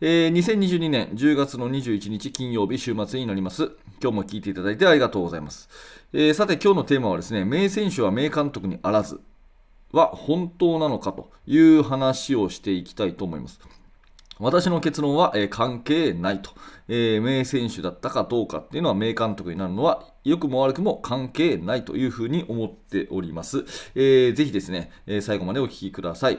えー、2022年10月の21日金曜日週末になります。今日も聞いていただいてありがとうございます。えー、さて今日のテーマはですね、名選手は名監督にあらずは本当なのかという話をしていきたいと思います。私の結論は、えー、関係ないと、えー、名選手だったかどうかっていうのは名監督になるのは良くも悪くも関係ないというふうに思っております。えー、ぜひですね、え最後までお聞きください。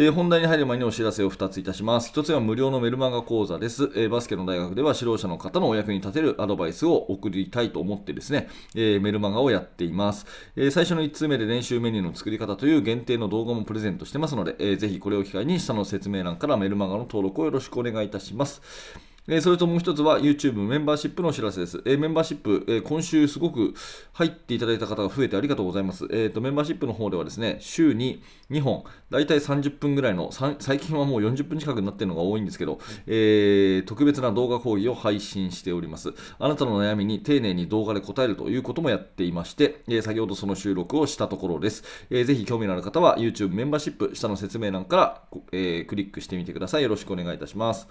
えー、本題に入る前にお知らせを2ついたします。1つは無料のメルマガ講座です。えー、バスケの大学では指導者の方のお役に立てるアドバイスを送りたいと思ってですね、えー、メルマガをやっています、え最初の1通目で練習メニューの作り方という限定の動画もプレゼントしてますので、えー、ぜひこれを機会に下の説明欄からメルマガの登録をよろしくお願いいたします。えそれともう一つは YouTube メンバーシップのお知らせです。えメンバーシップ、え今週すごく入っていただいた方が増えてありがとうございます。えーと、メンバーシップの方ではですね、週に2本、だいたい30分ぐらいの、最近はもう40分近くになっているのが多いんですけど、えー、特別な動画講義を配信しております。あなたの悩みに丁寧に動画で答えるということもやっていまして、え先ほどその収録をしたところです。えー、ぜひ興味のある方は YouTube メンバーシップ、下の説明欄から、えー、クリックしてみてください。よろしくお願いいたします。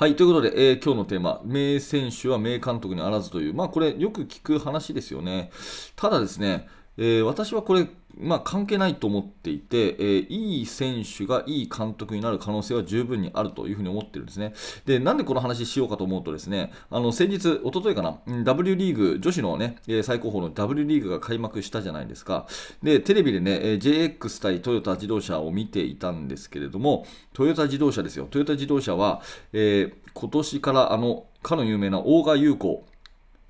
はい、ということで、えー、今日のテーマ、名選手は名監督にあらずという、まあこれよく聞く話ですよね。ただですね、えー、私はこれ、まあ、関係ないと思っていて、えー、いい選手がいい監督になる可能性は十分にあるというふうに思ってるんですね。で、なんでこの話しようかと思うとですね、あの先日、おとといかな、W リーグ、女子のね、最高峰の W リーグが開幕したじゃないですか。で、テレビでね、JX 対トヨタ自動車を見ていたんですけれども、トヨタ自動車ですよ。トヨタ自動車は、えー、今年からあの、かの有名な大賀優子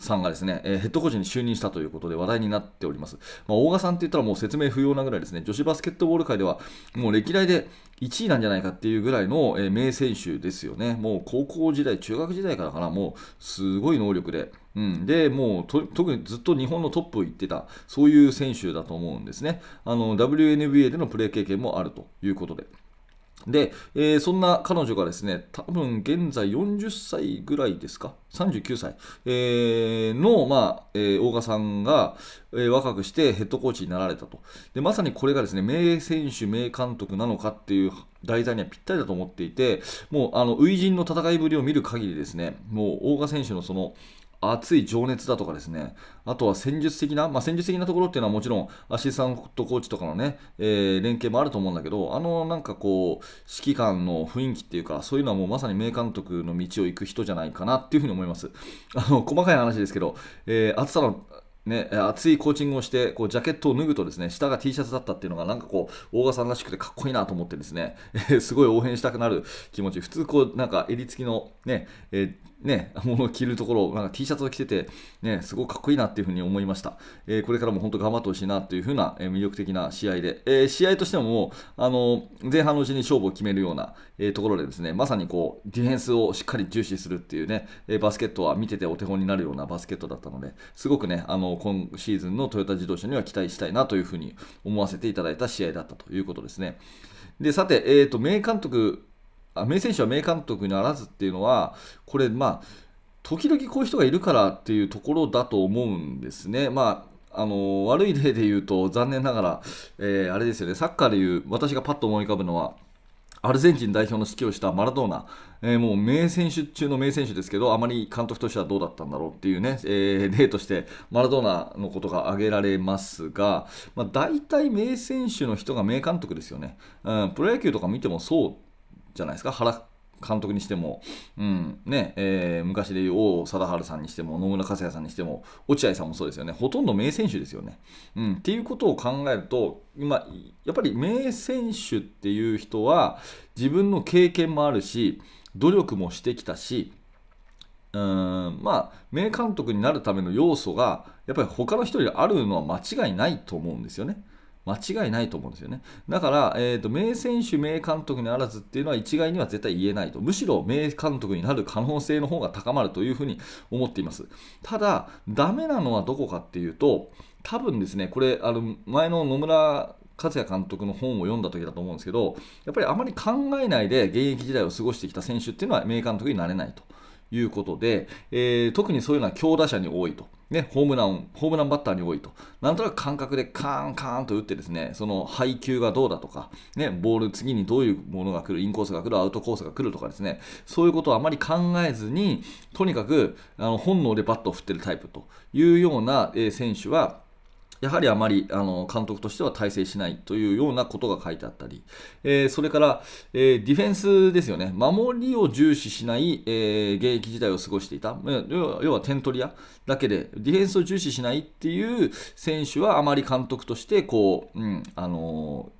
さんがですね、えー、ヘッドコーチに就任したということで話題になっております。まあ、大賀さんって言ったらもう説明不要なぐらいですね、女子バスケットボール界ではもう歴代で1位なんじゃないかっていうぐらいの、えー、名選手ですよね。もう高校時代、中学時代からかな、もうすごい能力で、うん、でもう特にずっと日本のトップを行ってた、そういう選手だと思うんですね。あの WNBA でのプレー経験もあるということで。で、えー、そんな彼女がですね、多分現在40歳ぐらいですか、39歳、えー、の、まあえー、大賀さんが、えー、若くしてヘッドコーチになられたとで。まさにこれがですね、名選手、名監督なのかっていう題材にはぴったりだと思っていて、もうあの初陣の戦いぶりを見る限りですね、もう大賀選手のその熱い情熱だとかですね、あとは戦術的な、まあ、戦術的なところっていうのはもちろんアシスタントコーチとかのね、えー、連携もあると思うんだけど、あのなんかこう、指揮官の雰囲気っていうか、そういうのはもうまさに名監督の道を行く人じゃないかなっていうふうに思います。あの細かい話ですけど、えー、暑さのね、熱いコーチングをしてこうジャケットを脱ぐとですね下が T シャツだったっていうのがなんかこう大賀さんらしくてかっこいいなと思ってですね、すごい応援したくなる気持ち普通こうなんか襟付きのね、えーね、ものを着るところ、なんか T シャツを着てて、ね、すごくかっこいいなっていうふうに思いました。えー、これからも本当頑張ってほしいなというふうな、え、魅力的な試合で、えー、試合としてももう、あの前半のうちに勝負を決めるような、えところでですね、まさにこう、ディフェンスをしっかり重視するっていうね、えバスケットは見ててお手本になるようなバスケットだったので、すごくね、あの今シーズンのトヨタ自動車には期待したいなというふうに思わせていただいた試合だったということですね。で、さて、えーと、名監督名選手は名監督にあらずっていうのは、これ、まあ、時々こういう人がいるからっていうところだと思うんですね。まああの悪い例で言うと、残念ながら、えー、あれですよね、サッカーでいう、私がパッと思い浮かぶのは、アルゼンチン代表の指揮をしたマラドーナ、えー、もう名選手中の名選手ですけど、あまり監督としてはどうだったんだろうっていうね、えー、例としてマラドーナのことが挙げられますが、まあ、大体名選手の人が名監督ですよね、うん。プロ野球とか見てもそうじゃないですか、原監督にしても、うん。ね。えー、昔でいう王貞治さんにしても野村克也さんにしても落合さんもそうですよね。ほとんど名選手ですよね。うん、っていうことを考えると今やっぱり名選手っていう人は自分の経験もあるし努力もしてきたしうん。まあ名監督になるための要素がやっぱり他の人よりあるのは間違いないと思うんですよね。間違いないと思うんですよね。だから、えーと、名選手、名監督にあらずっていうのは一概には絶対言えないと。むしろ名監督になる可能性の方が高まるというふうに思っています。ただ、ダメなのはどこかっていうと、多分ですね、これ、あの前の野村克也監督の本を読んだ時だと思うんですけど、やっぱりあまり考えないで現役時代を過ごしてきた選手っていうのは名監督になれないということで、えー、特にそういうのは強打者に多いと。ね、ホームラン、ホームランバッターに多いと。なんとなく感覚でカーンカーンと打ってですね、その配球がどうだとか、ね、ボール次にどういうものが来る、インコースが来る、アウトコースが来るとかですね、そういうことをあまり考えずに、とにかくあの本能でバットを振ってるタイプというような、えー、選手は、やはりあまりあの監督としては体制しないというようなことが書いてあったり、えー、それから、えー、ディフェンスですよね、守りを重視しない、えー、現役時代を過ごしていた、要は点取り屋だけで、ディフェンスを重視しないっていう選手はあまり監督としてこう、うんあの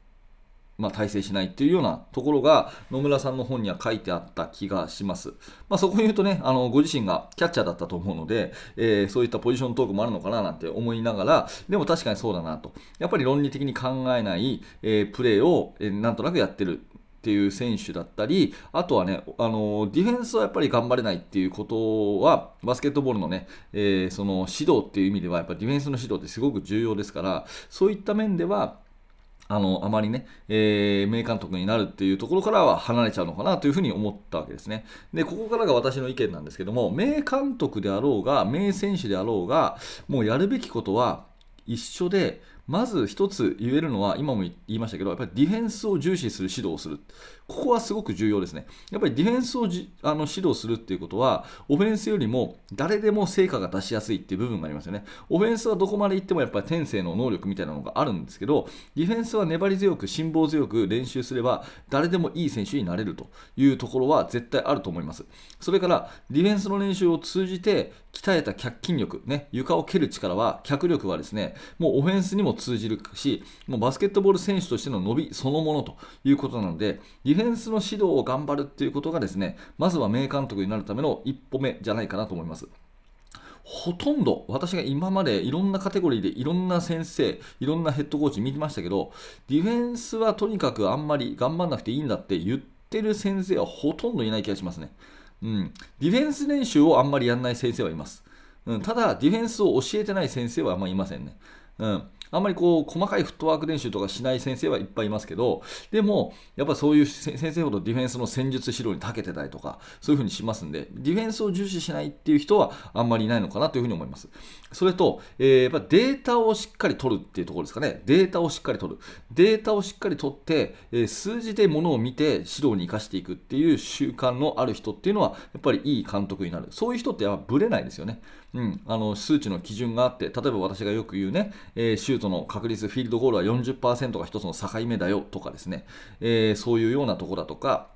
まあ、体制しないっていうようなところが野村さんの本には書いてあった気がします。まあ、そこに言うとね、あのご自身がキャッチャーだったと思うので、えー、そういったポジショントークもあるのかななんて思いながら、でも確かにそうだなと。やっぱり論理的に考えない、えー、プレーを、えー、なんとなくやってる。っていう選手だったり、あとはね、あのディフェンスはやっぱり頑張れないっていうことは、バスケットボールのね、えー、その指導っていう意味では、やっぱりディフェンスの指導ってすごく重要ですから、そういった面では、あの、あまりね、えー、名監督になるっていうところからは離れちゃうのかなというふうに思ったわけですね。で、ここからが私の意見なんですけども、名監督であろうが、名選手であろうが、もうやるべきことは一緒で、まず一つ言えるのは、今も言いましたけど、やっぱりディフェンスを重視する指導をする。ここはすごく重要ですね。やっぱりディフェンスをじあの指導するっていうことは、オフェンスよりも誰でも成果が出しやすいっていう部分がありますよね。オフェンスはどこまで行ってもやっぱり天性の能力みたいなのがあるんですけど、ディフェンスは粘り強く、辛抱強く練習すれば、誰でもいい選手になれるというところは絶対あると思います。それから、ディフェンスの練習を通じて、鍛えた脚筋力、ね、床を蹴る力は、脚力はですね、もうオフェンスにも通じるし、もうバスケットボール選手としての伸びそのものということなので、ディフェンスの指導を頑張るっていうことがですね、まずは名監督になるための一歩目じゃないかなと思います。ほとんど私が今までいろんなカテゴリーでいろんな先生、いろんなヘッドコーチ見てましたけど、ディフェンスはとにかくあんまり頑張んなくていいんだって言ってる先生はほとんどいない気がしますね。うん、ディフェンス練習をあんまりやらない先生はいます。うん、ただ、ディフェンスを教えてない先生はあんまりいませんね。うんあんまりこう細かいフットワーク練習とかしない先生はいっぱいいますけど、でも、やっぱそういう先生ほどディフェンスの戦術指導に長けてたりとか、そういうふうにしますんで、ディフェンスを重視しないっていう人はあんまりいないのかなというふうに思います。それと、えー、やっぱデータをしっかり取るっていうところですかね。データをしっかり取る。データをしっかり取って、え、数字でものを見て指導に生かしていくっていう習慣のある人っていうのは、やっぱりいい監督になる。そういう人ってやっぱブレないですよね。うん、あの数値の基準があって、例えば私がよく言うね、えー、シュートの確率、フィールドゴールは40%が1つの境目だよとかですね、えー、そういうようなところだとか、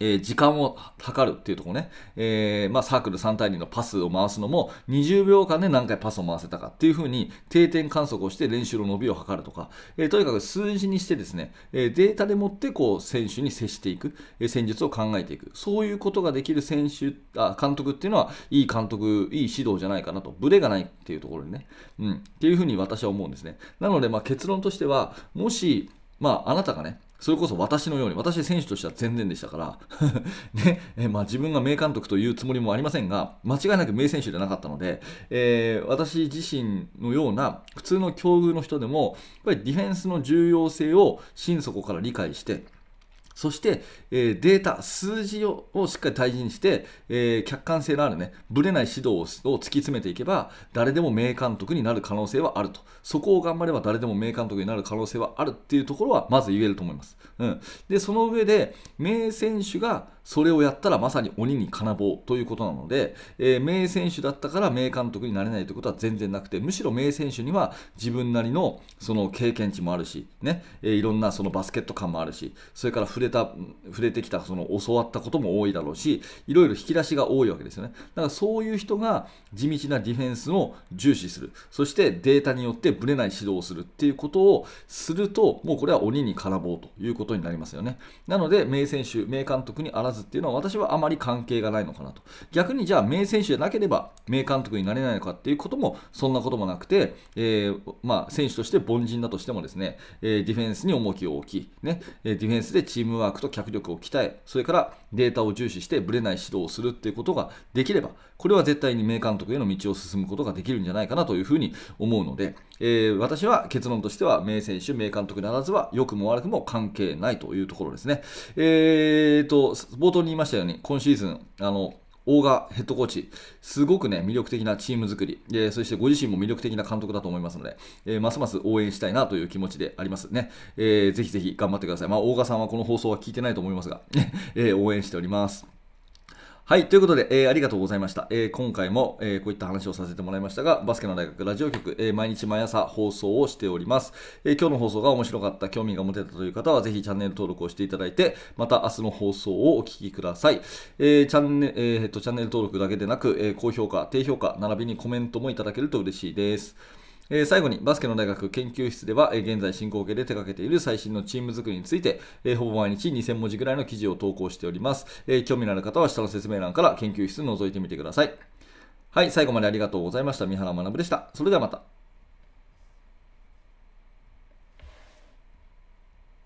えー、時間を測るっていうところね、えー、まあ、サークル3対2のパスを回すのも20秒間で何回パスを回せたかっていうふうに定点観測をして練習の伸びを測るとか、えー、とにかく数字にしてですね、えデータでもってこう選手に接していく、え戦術を考えていく。そういうことができる選手あ監督っていうのはいい監督いい指導じゃないかなと。ブレがないっていうところでね、うん、っていうふうに私は思うんですね。なのでま結論としてはもしまあ、あなたがね、それこそ私のように、私選手としては全然でしたから、ねえまあ、自分が名監督というつもりもありませんが、間違いなく名選手ではなかったので、えー、私自身のような普通の境遇の人でも、やっぱりディフェンスの重要性を心底から理解して、そして、えー、データ、数字をしっかり大事にして、えー、客観性のあるね、ぶれない指導を突き詰めていけば、誰でも名監督になる可能性はあると。そこを頑張れば誰でも名監督になる可能性はあるっていうところは、まず言えると思います。うん。で、その上で、名選手がそれをやったらまさに鬼に金棒ということなので、えー、名選手だったから名監督になれないということは全然なくて、むしろ名選手には自分なりのその経験値もあるし、ね、えー、いろんなそのバスケット感もあるし、それから触れた触れてきたその教わったことも多いだろうしいろいろ引き出しが多いわけですよね。だからそういう人が地道なディフェンスを重視する。そしてデータによってぶれない指導をするっていうことをするともうこれは鬼に金棒ということになりますよね。なので名選手名監督にあらずっていうのは私はあまり関係がないのかなと。逆にじゃあ名選手じゃなければ名監督になれないのかっていうこともそんなこともなくて、えー、まあ、選手として凡人だとしてもですね、え、ディフェンスに重きを置き、ね、ディフェンスでチームワークと脚力を鍛えそれからデータを重視してブレない指導をするっていうことができればこれは絶対に名監督への道を進むことができるんじゃないかなというふうに思うので、えー、私は結論としては名選手名監督ならずは良くも悪くも関係ないというところですね、えーと冒頭に言いましたように今シーズンあの大賀ヘッドコーチ、すごくね、魅力的なチーム作り、でそしてご自身も魅力的な監督だと思いますので、えー、ますます応援したいなという気持ちでありますね。えー、ぜひぜひ頑張ってください。まあ、大賀さんはこの放送は聞いてないと思いますが、えー、応援しております。はい、ということで、えー、ありがとうございました。えー、今回も、えー、こういった話をさせてもらいましたが、バスケの大学ラジオ局、え毎日毎朝放送をしております、え今日の放送が面白かった、興味が持てたという方は、ぜひチャンネル登録をしていただいて、また明日の放送をお聞きください。えチャンネえー、っとチャンネル登録だけでなく、え高評価、低評価、並びにコメントもいただけると嬉しいです。えー、最後にバスケの大学研究室では、えー、現在進行形で手掛けている最新のチーム作りについて、えー、ほぼ毎日2000文字ぐらいの記事を投稿しております、え興味のある方は下の説明欄から研究室覗いてみてください。はい、最後までありがとうございました。三原学でした。それではまた。